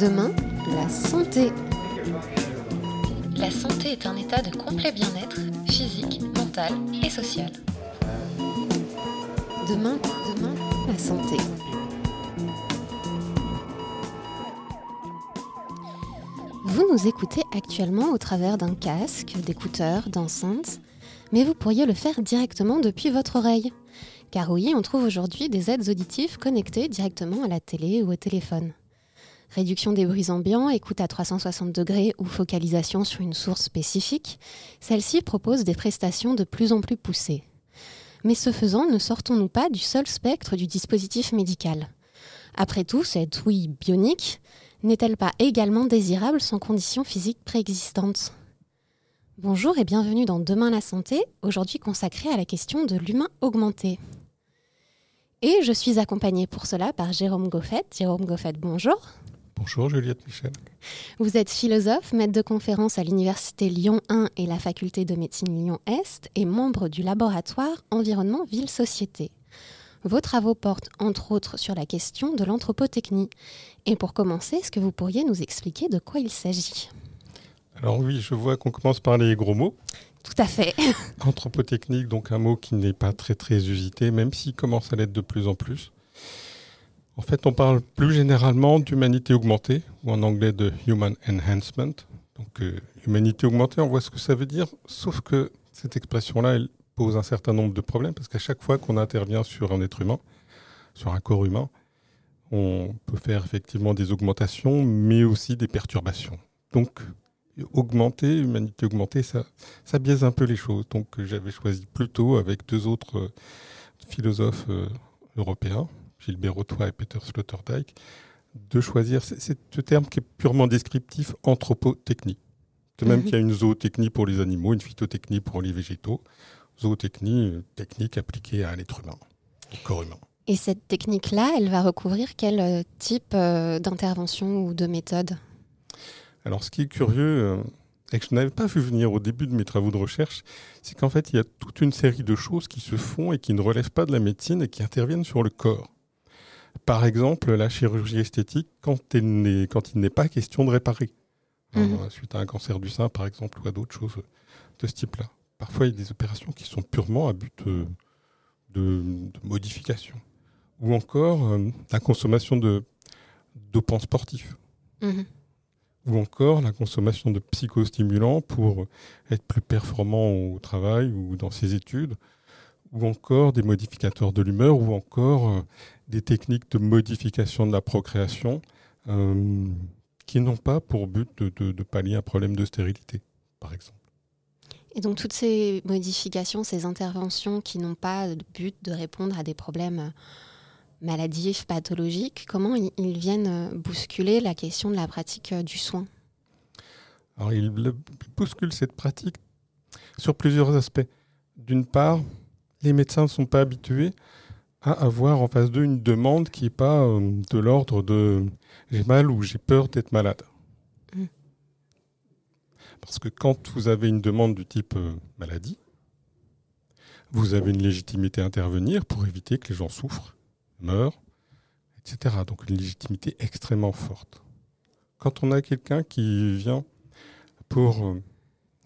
Demain, la santé. La santé est un état de complet bien-être physique, mental et social. Demain, demain, la santé. Vous nous écoutez actuellement au travers d'un casque, d'écouteurs, d'enceintes, mais vous pourriez le faire directement depuis votre oreille. Car oui, on trouve aujourd'hui des aides auditives connectées directement à la télé ou au téléphone. Réduction des bruits ambiants, écoute à 360 degrés ou focalisation sur une source spécifique, celle-ci propose des prestations de plus en plus poussées. Mais ce faisant, ne sortons-nous pas du seul spectre du dispositif médical Après tout, cette ouïe bionique n'est-elle pas également désirable sans conditions physiques préexistantes? Bonjour et bienvenue dans Demain la santé, aujourd'hui consacré à la question de l'humain augmenté. Et je suis accompagnée pour cela par Jérôme Goffet. Jérôme Goffet, bonjour. Bonjour Juliette Michel. Vous êtes philosophe, maître de conférence à l'Université Lyon 1 et la Faculté de médecine Lyon-Est et membre du laboratoire Environnement Ville-Société. Vos travaux portent entre autres sur la question de l'anthropotechnie. Et pour commencer, est-ce que vous pourriez nous expliquer de quoi il s'agit? Alors oui, je vois qu'on commence par les gros mots. Tout à fait. Anthropotechnique, donc un mot qui n'est pas très très usité, même s'il commence à l'être de plus en plus. En fait, on parle plus généralement d'humanité augmentée, ou en anglais de human enhancement. Donc, euh, humanité augmentée, on voit ce que ça veut dire, sauf que cette expression-là, pose un certain nombre de problèmes, parce qu'à chaque fois qu'on intervient sur un être humain, sur un corps humain, on peut faire effectivement des augmentations, mais aussi des perturbations. Donc, augmenter, humanité augmentée, ça, ça biaise un peu les choses. Donc j'avais choisi plutôt avec deux autres euh, philosophes euh, européens, Gilbert Rotois et Peter Sloterdijk, de choisir c'est ce terme qui est purement descriptif, anthropotechnie. De même mhm. qu'il y a une zootechnie pour les animaux, une phytotechnie pour les végétaux, zootechnie, euh, technique appliquée à l'être humain, au corps humain. Et cette technique-là, elle va recouvrir quel type d'intervention ou de méthode? Alors, ce qui est curieux, euh, et que je n'avais pas vu venir au début de mes travaux de recherche, c'est qu'en fait, il y a toute une série de choses qui se font et qui ne relèvent pas de la médecine et qui interviennent sur le corps. Par exemple, la chirurgie esthétique, quand, il n'est pas question de réparer, hein, mhm. suite à un cancer du sein, par exemple, ou à d'autres choses de ce type-là. Parfois, il y a des opérations qui sont purement à but euh, de, modification. Ou encore euh, la consommation de dopants sportifs. Mhm ou encore la consommation de psychostimulants pour être plus performant au travail ou dans ses études, ou encore des modificateurs de l'humeur, ou encore euh, des techniques de modification de la procréation euh, qui n'ont pas pour but de, de, pallier un problème de stérilité, par exemple. Et donc toutes ces modifications, ces interventions qui n'ont pas le but de répondre à des problèmes maladifs, pathologiques, comment ils viennent euh, bousculer la question de la pratique euh, du soin? Alors, ils bousculent cette pratique sur plusieurs aspects. D'une part, les médecins ne sont pas habitués à avoir en face d'eux une demande qui n'est pas euh, de l'ordre de j'ai mal ou j'ai peur d'être malade. Mmh. Parce que quand vous avez une demande du type maladie, vous avez une légitimité à intervenir pour éviter que les gens souffrent meurt, etc. Donc une légitimité extrêmement forte. Quand on a quelqu'un qui vient pour euh,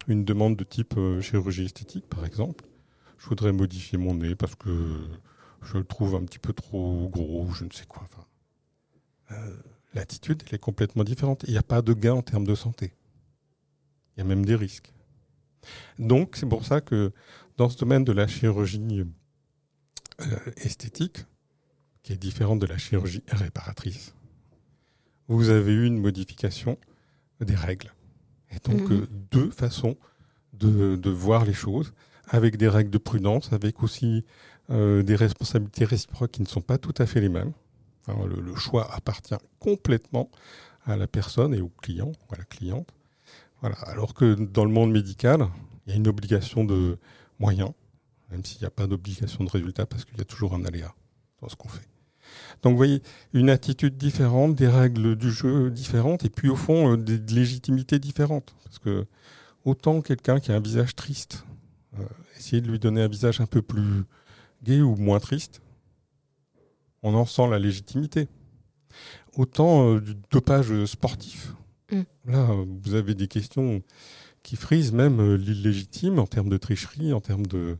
une demande de type euh, chirurgie esthétique, par exemple, je voudrais modifier mon nez parce que je le trouve un petit peu trop gros, je ne sais quoi. Enfin, euh, L'attitude, elle est complètement différente. Il n'y a pas de gain en termes de santé. Il y a même des risques. Donc, c'est pour ça que dans ce domaine de la chirurgie esthétique, qui est différente de la chirurgie réparatrice. Vous avez eu une modification des règles. Et donc, mhm. euh, deux façons de, voir les choses, avec des règles de prudence, avec aussi euh, des responsabilités réciproques qui ne sont pas tout à fait les mêmes. le, choix appartient complètement à la personne et au client, à la cliente. Voilà. Alors que dans le monde médical, il y a une obligation de moyens, même s'il n'y a pas d'obligation de résultat, parce qu'il y a toujours un aléa dans ce qu'on fait. Donc vous voyez, une attitude différente, des règles du jeu différentes, et puis au fond, euh, des légitimités différentes. Parce que autant quelqu'un qui a un visage triste, euh, essayer de lui donner un visage un peu plus gai ou moins triste, on en sent la légitimité. autant du dopage sportif. Mm. Là, vous avez des questions qui frisent même l'illégitime en termes de tricherie, en termes de,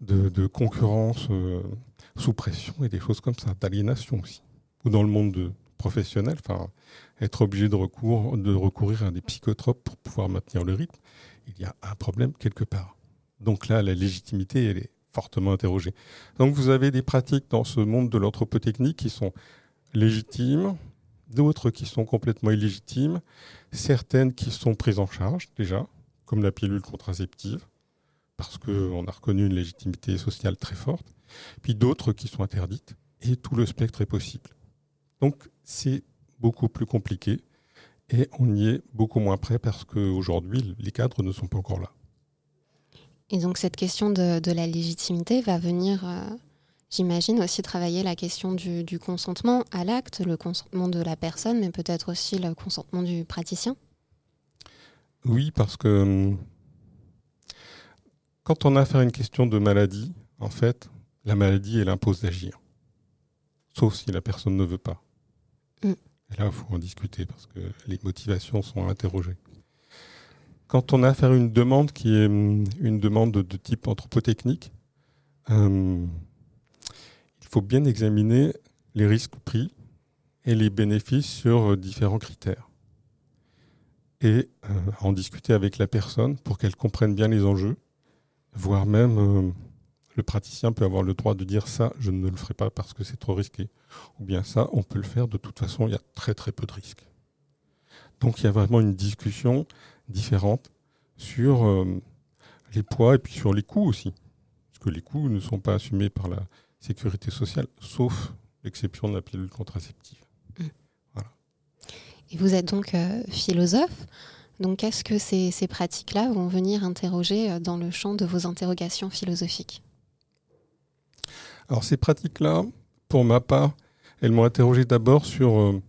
de, concurrence sous pression et des choses comme ça, d'aliénation aussi. Ou dans le monde professionnel, enfin, être obligé de, recours, de recourir à des psychotropes pour pouvoir maintenir le rythme, il y a un problème quelque part. Donc là, la légitimité, elle est fortement interrogée. Donc vous avez des pratiques dans ce monde de l'anthropotechnique qui sont légitimes, d'autres qui sont complètement illégitimes, certaines qui sont prises en charge déjà, comme la pilule contraceptive, parce qu'on a reconnu une légitimité sociale très forte, puis d'autres qui sont interdites, et tout le spectre est possible. Donc c'est beaucoup plus compliqué, et on y est beaucoup moins prêt parce qu'aujourd'hui, les cadres ne sont pas encore là. Et donc cette question de, la légitimité va venir, euh, j'imagine, aussi travailler la question du, consentement à l'acte, le consentement de la personne, mais peut-être aussi le consentement du praticien Oui, parce que hum, quand on a affaire à une question de maladie, en fait, la maladie, elle impose d'agir. Sauf si la personne ne veut pas. Mm. Et là, il faut en discuter parce que les motivations sont interrogées quand on a à une demande qui est hum, une demande de, type anthropotechnique, hum, il faut bien examiner les risques pris et les bénéfices sur euh, différents critères. Et euh, en discuter avec la personne pour qu'elle comprenne bien les enjeux, voire même euh, le praticien peut avoir le droit de dire ça, je ne le ferai pas parce que c'est trop risqué. Ou bien ça, on peut le faire, de toute façon, il y a très très peu de risques. Donc il y a vraiment une discussion différentes sur euh, les poids et puis sur les coûts aussi. Parce que les coûts ne sont pas assumés par la sécurité sociale, sauf l'exception de la pilule contraceptive. Mmh. Et vous êtes donc euh, philosophe. Donc est-ce que ces, ces pratiques-là vont venir interroger euh, dans le champ de vos interrogations philosophiques? Alors ces pratiques-là, pour ma part, elles m'ont interrogé d'abord sur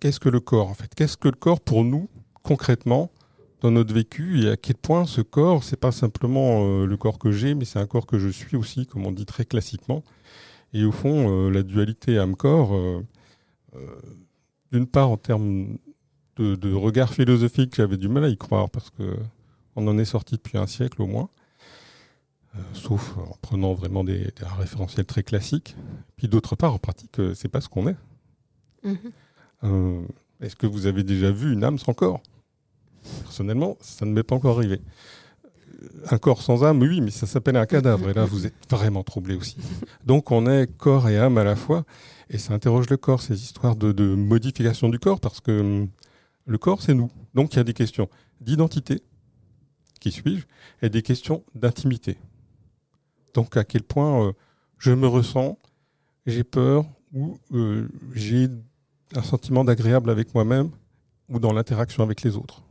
qu'est-ce que le corps en fait? Qu'est-ce que le corps pour nous concrètement dans notre vécu et à quel point ce corps, c'est pas simplement euh, le corps que j'ai, mais c'est un corps que je suis aussi, comme on dit très classiquement. Et au fond, euh, la dualité âme-corps, euh, d'une part en termes de, regard philosophique, j'avais du mal à y croire parce que on en est sorti depuis un siècle au moins, sauf en prenant vraiment des, des, référentiels très classiques. Puis d'autre part, en pratique, c'est pas ce qu'on est. Mm-hmm. Est-ce que vous avez déjà vu une âme sans corps? Personnellement, ça ne m'est pas encore arrivé. Un corps sans âme, oui, mais ça s'appelle un cadavre. Et là, vous êtes vraiment troublé aussi. Donc, on est corps et âme à la fois. Et ça interroge le corps, ces histoires de, modification du corps, parce que hum, le corps, c'est nous. Donc, il y a des questions d'identité, qui suis-je, et des questions d'intimité. Donc, à quel point euh, je me ressens, j'ai peur, ou euh, j'ai un sentiment d'agréable avec moi-même ou dans l'interaction avec les autres.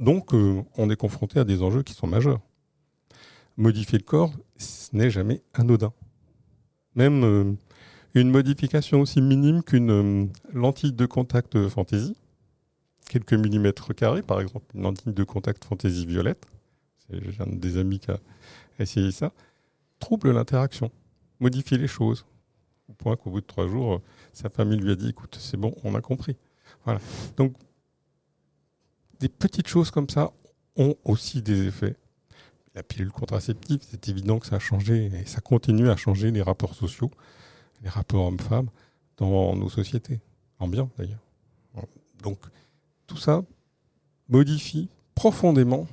Donc, euh, on est confronté à des enjeux qui sont majeurs. Modifier le corps, ce n'est jamais anodin. Même euh, une modification aussi minime qu'une euh, lentille de contact fantaisie, quelques millimètres carrés, par exemple, une lentille de contact fantaisie violette, j'ai un des amis qui a essayé ça, trouble l'interaction, modifie les choses. Au point qu'au bout de trois jours, sa famille lui a dit écoute, c'est bon, on a compris. Voilà. Donc, des petites choses comme ça ont aussi des effets. La pilule contraceptive, c'est évident que ça a changé et ça continue à changer les rapports sociaux, les rapports hommes-femmes dans nos sociétés, en bien d'ailleurs. Donc, tout ça modifie profondément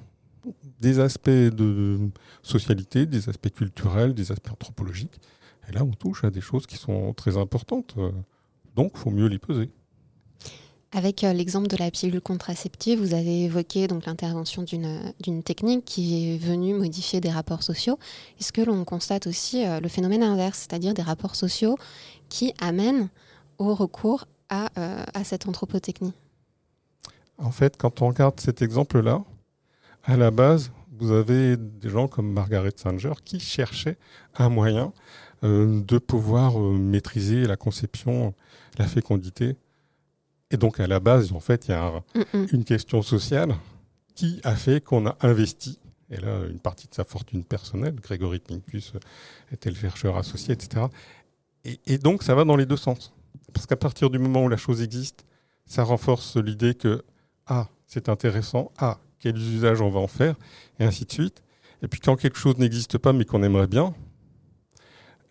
des aspects de socialité, des aspects culturels, des aspects anthropologiques. Et là, on touche à des choses qui sont très importantes. Donc, il faut mieux les peser. Avec euh, l'exemple de la pilule contraceptive, vous avez évoqué donc l'intervention d'une technique qui est venue modifier des rapports sociaux. Est-ce que l'on constate aussi euh, le phénomène inverse, c'est-à-dire des rapports sociaux qui amènent au recours à, euh, à cette anthropotechnie En fait, quand on regarde cet exemple-là, à la base, vous avez des gens comme Margaret Sanger qui cherchaient un moyen de pouvoir maîtriser la conception, la fécondité et donc, à la base, en fait, il y a une question sociale qui a fait qu'on a investi, et là, une partie de sa fortune personnelle, Grégory Pincus était le chercheur associé, etc. Et, donc, ça va dans les deux sens. Parce qu'à partir du moment où la chose existe, ça renforce l'idée que ah, c'est intéressant, ah, quels usages on va en faire, et ainsi de suite. Et puis quand quelque chose n'existe pas mais qu'on aimerait bien,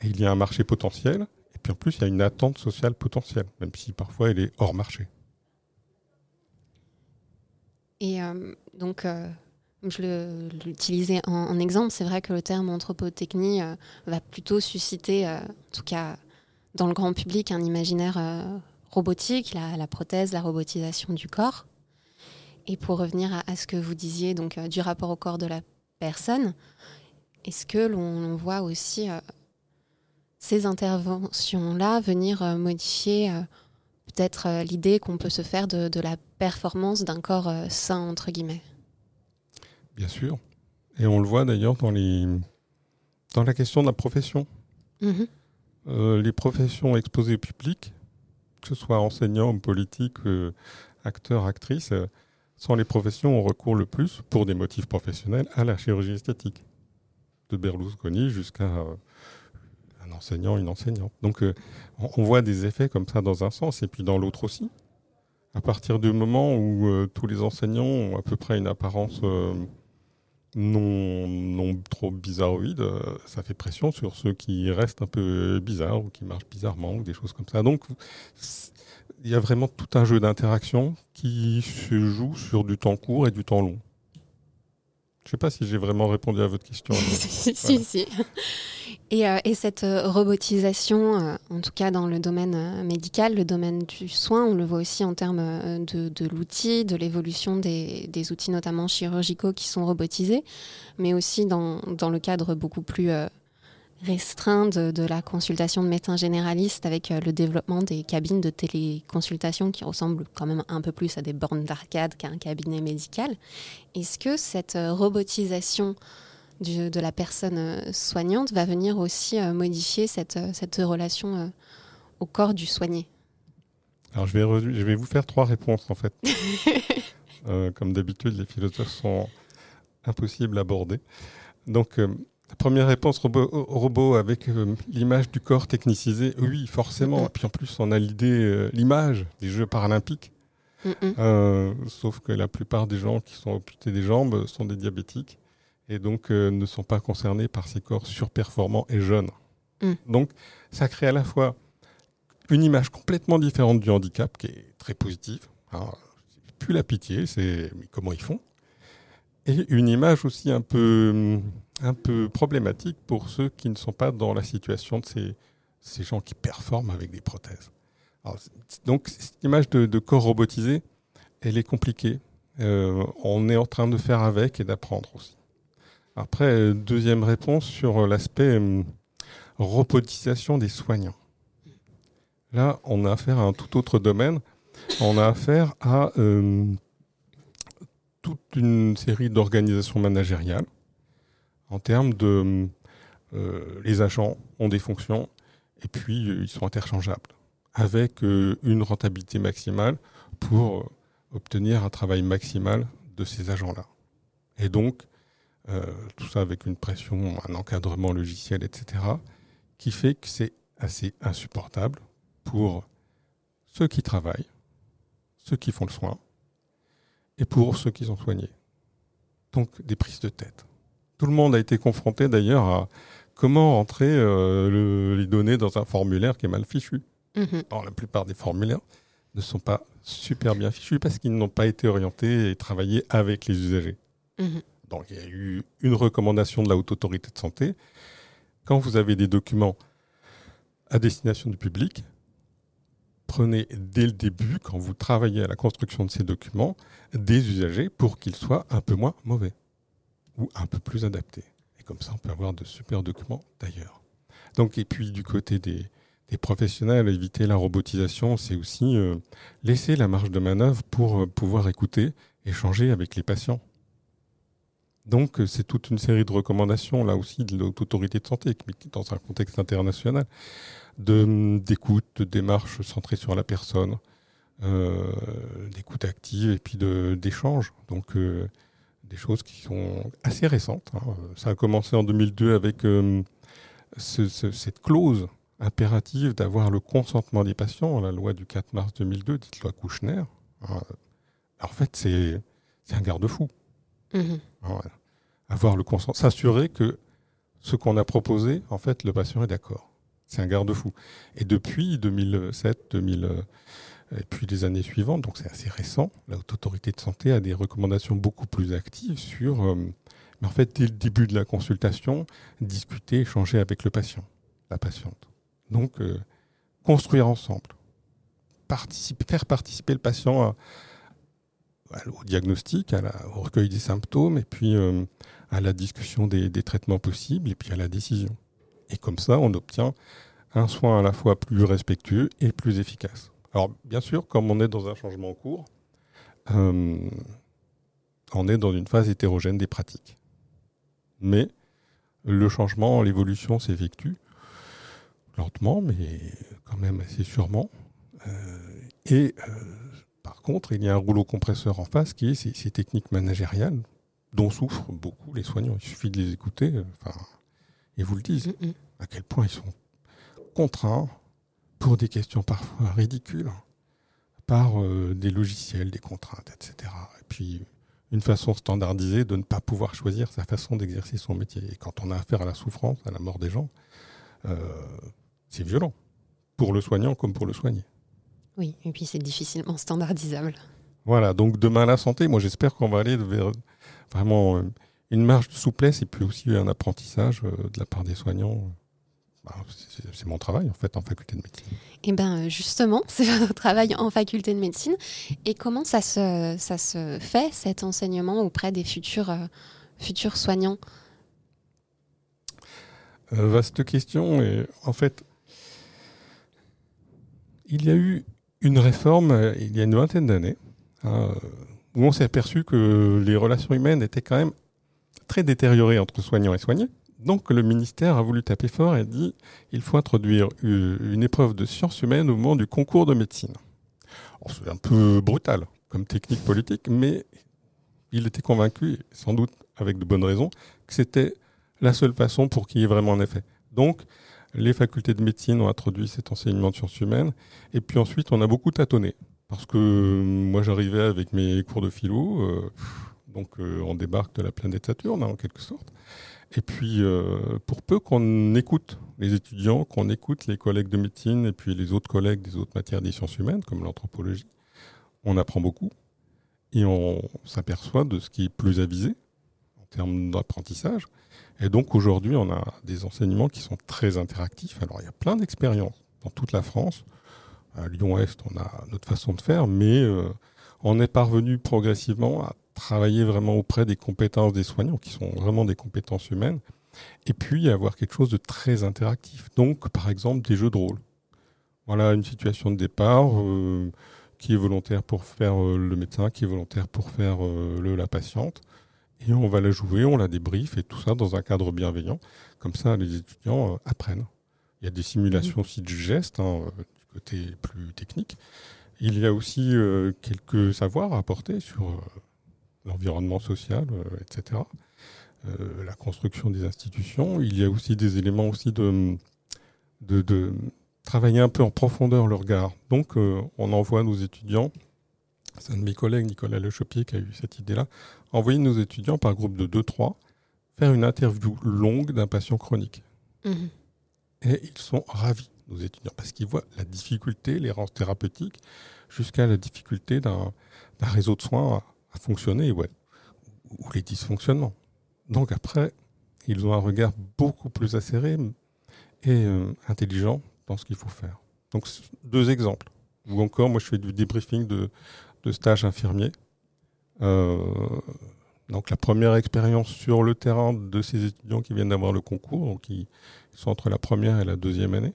il y a un marché potentiel, et puis en plus il y a une attente sociale potentielle, même si parfois elle est hors marché. Et euh, donc, euh, je l'utilisais en, en, exemple, c'est vrai que le terme anthropotechnie euh, va plutôt susciter, en tout cas dans le grand public, un imaginaire robotique, la, prothèse, la robotisation du corps. Et pour revenir à, à ce que vous disiez, donc du rapport au corps de la personne, est-ce que l'on voit aussi ces interventions-là venir modifier peut-être l'idée qu'on peut se faire de, de la performance d'un corps sain, entre guillemets Bien sûr. Et on le voit d'ailleurs dans, les... dans la question de la profession. Mmh. Euh, les professions exposées au public, que ce soit enseignants, hommes politiques, euh, acteurs, actrices, euh, sont les professions où on recourt le plus, pour des motifs professionnels, à la chirurgie esthétique. De Berlusconi jusqu'à un enseignant, une enseignante. Donc on, on voit des effets comme ça dans un sens et puis dans l'autre aussi. À partir du moment où tous les enseignants ont à peu près une apparence non, non trop bizarroïde, euh, ça fait pression sur ceux qui restent un peu bizarres ou qui marchent bizarrement ou des choses comme ça. Donc, il y a vraiment tout un jeu d'interaction qui se joue sur du temps court et du temps long. Je ne sais pas si j'ai vraiment répondu à votre question. si, si. Et, euh, et, cette euh, robotisation, euh, en tout cas dans le domaine médical, le domaine du soin, on le voit aussi en termes de, l'outil, de l'évolution des, outils notamment chirurgicaux qui sont robotisés, mais aussi dans, le cadre beaucoup plus restreint de, de, la consultation de médecins généralistes avec le développement des cabines de téléconsultation qui ressemblent quand même un peu plus à des bornes d'arcade qu'à un cabinet médical. Est-ce que cette robotisation du, de la personne soignante va venir aussi euh, modifier cette, cette relation euh, au corps du soigné Alors je vais, je vais vous faire trois réponses en fait. euh, comme d'habitude, les philosophes sont impossibles à aborder. Donc euh, première réponse robot, robot avec euh, l'image du corps technicisé, oui, forcément. Et puis en plus, on a l'idée, euh, l'image des Jeux paralympiques. Mm sauf que la plupart des gens qui sont amputés des jambes sont des diabétiques et donc euh, ne sont pas concernés par ces corps surperformants et jeunes. Mm. Donc ça crée à la fois une image complètement différente du handicap qui est très positive. Hein, plus la pitié, c'est comment ils font Et une image aussi un peu, un peu problématique pour ceux qui ne sont pas dans la situation de ces, ces gens qui performent avec des prothèses. Alors, donc cette image de, de, corps robotisé, elle est compliquée. Euh, on est en train de faire avec et d'apprendre aussi. Après, deuxième réponse sur l'aspect euh, robotisation des soignants. Là, on a affaire à un tout autre domaine. On a affaire à euh, toute une série d'organisations managériales en termes de euh, les agents ont des fonctions et puis euh, ils sont interchangeables avec euh, une rentabilité maximale pour obtenir un travail maximal de ces agents-là. Et donc, euh, tout ça avec une pression, un encadrement logiciel, etc., qui fait que c'est assez insupportable pour ceux qui travaillent, ceux qui font le soin, et pour ceux qui sont soignés. Donc des prises de tête. Tout le monde a été confronté d'ailleurs à comment entrer euh, le, les données dans un formulaire qui est mal fichu. Mmh. Or, la plupart des formulaires ne sont pas super bien fichus parce qu'ils n'ont pas été orientés et travaillés avec les usagers. Mmh. Donc il y a eu une recommandation de la haute autorité de santé. Quand vous avez des documents à destination du public, prenez dès le début, quand vous travaillez à la construction de ces documents, des usagers pour qu'ils soient un peu moins mauvais ou un peu plus adaptés. Et comme ça, on peut avoir de super documents d'ailleurs. Donc, et puis du côté des, professionnels, éviter la robotisation, c'est aussi euh, laisser la marge de manœuvre pour euh, pouvoir écouter, échanger avec les patients. Donc, euh, c'est toute une série de recommandations, là aussi, de l'autorité de santé, dans un contexte international, d'écoute, de, de démarches centrées sur la personne, euh, d'écoute active et puis d'échange. Donc, euh, des choses qui sont assez récentes. Hein. Ça a commencé en 2002 avec ce, ce, cette clause impérative d'avoir le consentement des patients. La loi du 4 mars 2002, dite loi Kouchner, hein, en fait, c'est un garde-fou. Mhm. Avoir le consentement, s'assurer que ce qu'on a proposé, en fait, le patient est d'accord. C'est un garde-fou. Et depuis 2007, 2000, euh, et puis les années suivantes, donc c'est assez récent, la Haute Autorité de Santé a des recommandations beaucoup plus actives sur, euh, mais en fait, dès le début de la consultation, discuter, échanger avec le patient, la patiente. Donc, euh, construire ensemble, participer, faire participer le patient à, au diagnostic, au recueil des symptômes, et puis euh, à la discussion des, traitements possibles, et puis à la décision. Et comme ça, on obtient un soin à la fois plus respectueux et plus efficace. Alors, bien sûr, comme on est dans un changement en cours, euh, on est dans une phase hétérogène des pratiques. Mais le changement, l'évolution s'effectue lentement, mais quand même assez sûrement. Euh, et contre, il y a un rouleau compresseur en face qui est ces, ces techniques managériales dont souffrent beaucoup les soignants. Il suffit de les écouter, euh, enfin, ils vous le disent, Mm, mm. à quel point ils sont contraints pour des questions parfois ridicules par euh, des logiciels, des contraintes, etc. Et puis une façon standardisée de ne pas pouvoir choisir sa façon d'exercer son métier. Et quand on a affaire à la souffrance, à la mort des gens, euh, c'est violent, pour le soignant comme pour le soigné. Oui, et puis c'est difficilement standardisable. Voilà, donc demain la santé, moi j'espère qu'on va aller vers vraiment euh, une marge de souplesse et puis aussi un apprentissage euh, de la part des soignants. Bah, c'est mon travail en fait en faculté de médecine. Et bien justement, c'est votre travail en faculté de médecine. Et comment ça se, ça se fait, cet enseignement auprès des futurs, euh, futurs soignants? Euh, vaste question. Et en fait, il y a eu une réforme euh, il y a une vingtaine d'années hein, euh, où on s'est aperçu que les relations humaines étaient quand même très détériorées entre soignants et soignés. Donc le ministère a voulu taper fort et dit il faut introduire une épreuve de sciences humaines au moment du concours de médecine. C'est un peu brutal comme technique politique, mais il était convaincu, sans doute avec de bonnes raisons, que c'était la seule façon pour qu'il y ait vraiment un effet. Donc, les facultés de médecine ont introduit cet enseignement de sciences humaines. Et puis ensuite, on a beaucoup tâtonné. Parce que euh, moi, j'arrivais avec mes cours de philo. euh, donc, euh, on débarque de la planète Saturne, hein, en quelque sorte. Et puis, euh, pour peu qu'on écoute les étudiants, qu'on écoute les collègues de médecine et puis les autres collègues des autres matières des sciences humaines, comme l'anthropologie, on apprend beaucoup. Et on s'aperçoit de ce qui est plus avisé en termes d'apprentissage. Et donc aujourd'hui, on a des enseignements qui sont très interactifs. Alors il y a plein d'expériences dans toute la France. À Lyon-Est, on a notre façon de faire, mais euh, on est parvenu progressivement à travailler vraiment auprès des compétences des soignants, qui sont vraiment des compétences humaines, et puis avoir quelque chose de très interactif. Donc par exemple des jeux de rôle. Voilà une situation de départ. euh, qui est volontaire pour faire euh, le médecin, qui est volontaire pour faire le, la patiente. Et on va la jouer, on la débrief et tout ça dans un cadre bienveillant. Comme ça, les étudiants euh, apprennent. Il y a des simulations aussi du geste, hein, euh, du côté plus technique. Il y a aussi euh, quelques savoirs à apporter sur euh, l'environnement social, euh, etc. La construction des institutions. Il y a aussi des éléments aussi de, de, de travailler un peu en profondeur le regard. Donc, on envoie nos étudiants, c'est un de mes collègues, Nicolas Lechopier, qui a eu cette idée-là, envoyer nos étudiants par groupe de 2-3 faire une interview longue d'un patient chronique. Mhm. Et ils sont ravis, nos étudiants, parce qu'ils voient la difficulté, l'errance thérapeutique, jusqu'à la difficulté d'un réseau de soins à, à fonctionner, ouais, ou les dysfonctionnements. Donc après, ils ont un regard beaucoup plus acéré et euh, intelligent dans ce qu'il faut faire. Donc deux exemples. Ou encore, moi je fais du débriefing de, de stage infirmier. Euh, donc la première expérience sur le terrain de ces étudiants qui viennent d'avoir le concours, donc ils, sont entre la première et la deuxième année,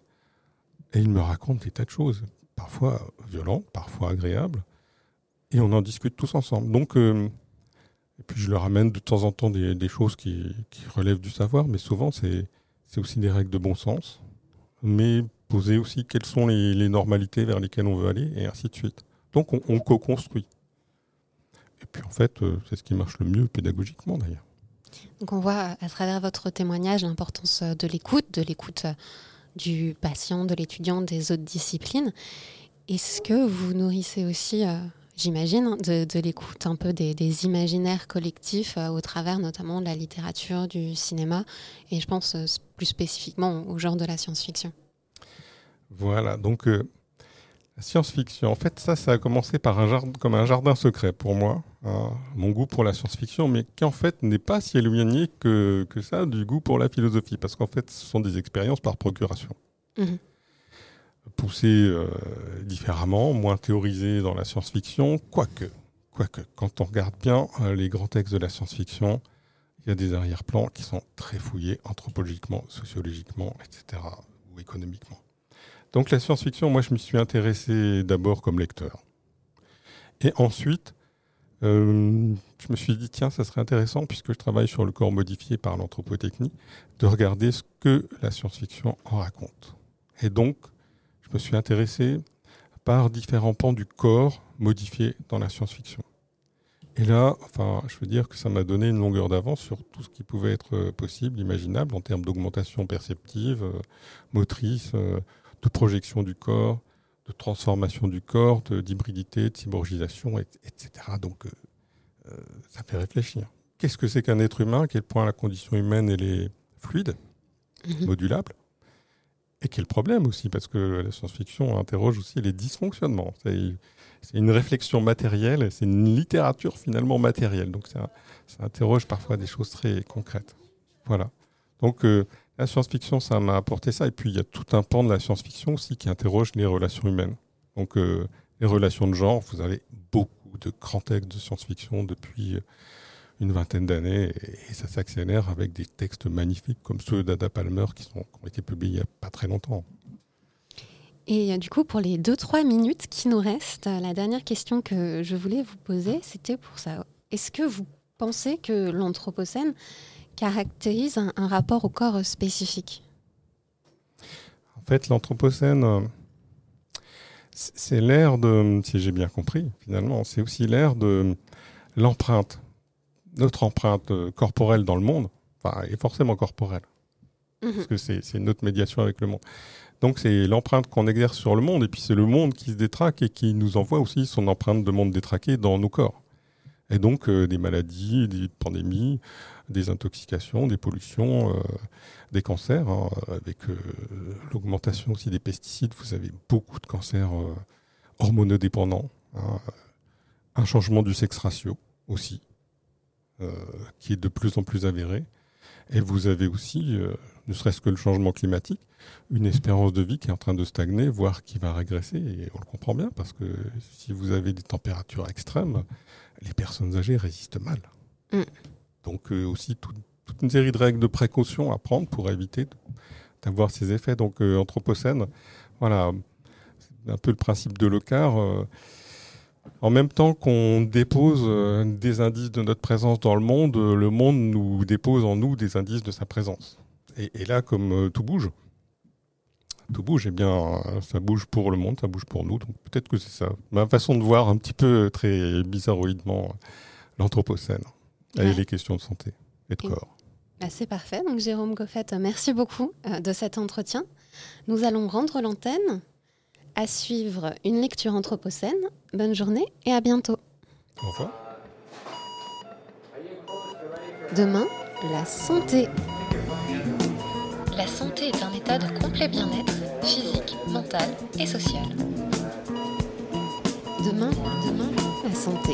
et ils me racontent des tas de choses, parfois violentes, parfois agréables, et on en discute tous ensemble. Donc, euh, et puis je leur amène de temps en temps des, choses qui, relèvent du savoir, mais souvent c'est aussi des règles de bon sens, mais poser aussi quelles sont les, normalités vers lesquelles on veut aller, et ainsi de suite. Donc on, on co-construit. Et puis en fait, euh, c'est ce qui marche le mieux pédagogiquement d'ailleurs. Donc on voit à travers votre témoignage l'importance euh, de l'écoute, de l'écoute euh, du patient, de l'étudiant, des autres disciplines. Est-ce que vous nourrissez aussi, euh, j'imagine, hein, de, l'écoute un peu des, imaginaires collectifs euh, au travers notamment de la littérature, du cinéma, et je pense euh, plus spécifiquement au genre de la science-fiction? Voilà, donc science-fiction, en fait, ça, ça a commencé par un jardin, comme un jardin secret pour moi, hein, mon goût pour la science-fiction, mais qui en fait n'est pas si éloigné que, que ça du goût pour la philosophie, parce qu'en fait, ce sont des expériences par procuration. Mmh poussé euh, différemment, moins théorisé dans la science-fiction, quoique, quoique, quand on regarde bien euh, les grands textes de la science-fiction, il y a des arrière-plans qui sont très fouillés anthropologiquement, sociologiquement, etc., ou économiquement. Donc la science-fiction, moi je m'y suis intéressé d'abord comme lecteur. Et ensuite, euh, je me suis dit, tiens, ça serait intéressant, puisque je travaille sur le corps modifié par l'anthropotechnie, de regarder ce que la science-fiction en raconte. Et donc, je me suis intéressé par différents pans du corps modifiés dans la science-fiction. Et là, enfin, je veux dire que ça m'a donné une longueur d'avance sur tout ce qui pouvait être possible, imaginable, en termes d'augmentation perceptive, euh, motrice, euh, de projection du corps, de transformation du corps, d'hybridité, de, cyborgisation, etc. Donc, ça fait réfléchir. Qu'est-ce que c'est qu'un être humain? À quel point la condition humaine elle est fluide, mhm. modulable? Et quel problème aussi, parce que la science-fiction interroge aussi les dysfonctionnements. C'est une réflexion matérielle, c'est une littérature finalement matérielle. Donc ça, interroge parfois des choses très concrètes. Voilà. Donc euh, la science-fiction, ça m'a apporté ça. Et puis il y a tout un pan de la science-fiction aussi qui interroge les relations humaines. Donc euh, les relations de genre, vous avez beaucoup de grands textes de science-fiction depuis euh, une vingtaine d'années et, ça s'accélère avec des textes magnifiques comme ceux d'Ada Palmer qui, sont, ont été publiés il n'y a pas très longtemps. Et euh, du coup, pour les 2-3 minutes qui nous restent, la dernière question que je voulais vous poser, c'était pour ça. Est-ce que vous pensez que l'Anthropocène caractérise un, rapport au corps spécifique En fait, l'Anthropocène, euh, c'est l'ère de, si j'ai bien compris, finalement, c'est aussi l'ère de l'empreinte notre empreinte euh, corporelle dans le monde enfin, est forcément corporelle. Mhm. Parce que c'est notre médiation avec le monde. Donc c'est l'empreinte qu'on exerce sur le monde, et puis c'est le monde qui se détraque et qui nous envoie aussi son empreinte de monde détraqué dans nos corps. Et donc euh, des maladies, des pandémies, des intoxications, des pollutions, euh, des cancers. Hein, avec l'augmentation aussi des pesticides, vous avez beaucoup de cancers hormonodépendants. Hein, un changement du sexe ratio aussi. Euh, qui est de plus en plus avéré. Et vous avez aussi, euh, ne serait-ce que le changement climatique, une espérance de vie qui est en train de stagner, voire qui va régresser. Et on le comprend bien, parce que si vous avez des températures extrêmes, les personnes âgées résistent mal. Mm. Donc euh, aussi toute une série de règles de précaution à prendre pour éviter d'avoir ces effets. Donc Anthropocène, voilà, c'est un peu le principe de l'OCAR en même temps qu'on dépose euh, des indices de notre présence dans le monde, euh, le monde nous dépose en nous des indices de sa présence. Et, là, comme euh, tout bouge, tout bouge, eh bien, ça bouge pour le monde, ça bouge pour nous. Donc peut-être que c'est ça. Ma façon de voir un petit peu très bizarroïdement l'Anthropocène et les questions de santé et de corps. Bah, c'est parfait. Donc Jérôme Goffette, merci beaucoup de cet entretien. Nous allons rendre l'antenne à suivre une lecture anthropocène. Bonne journée et à bientôt. Au revoir. Demain, la santé. La santé est un état de complet bien-être physique, mental et social. Demain, demain, la santé.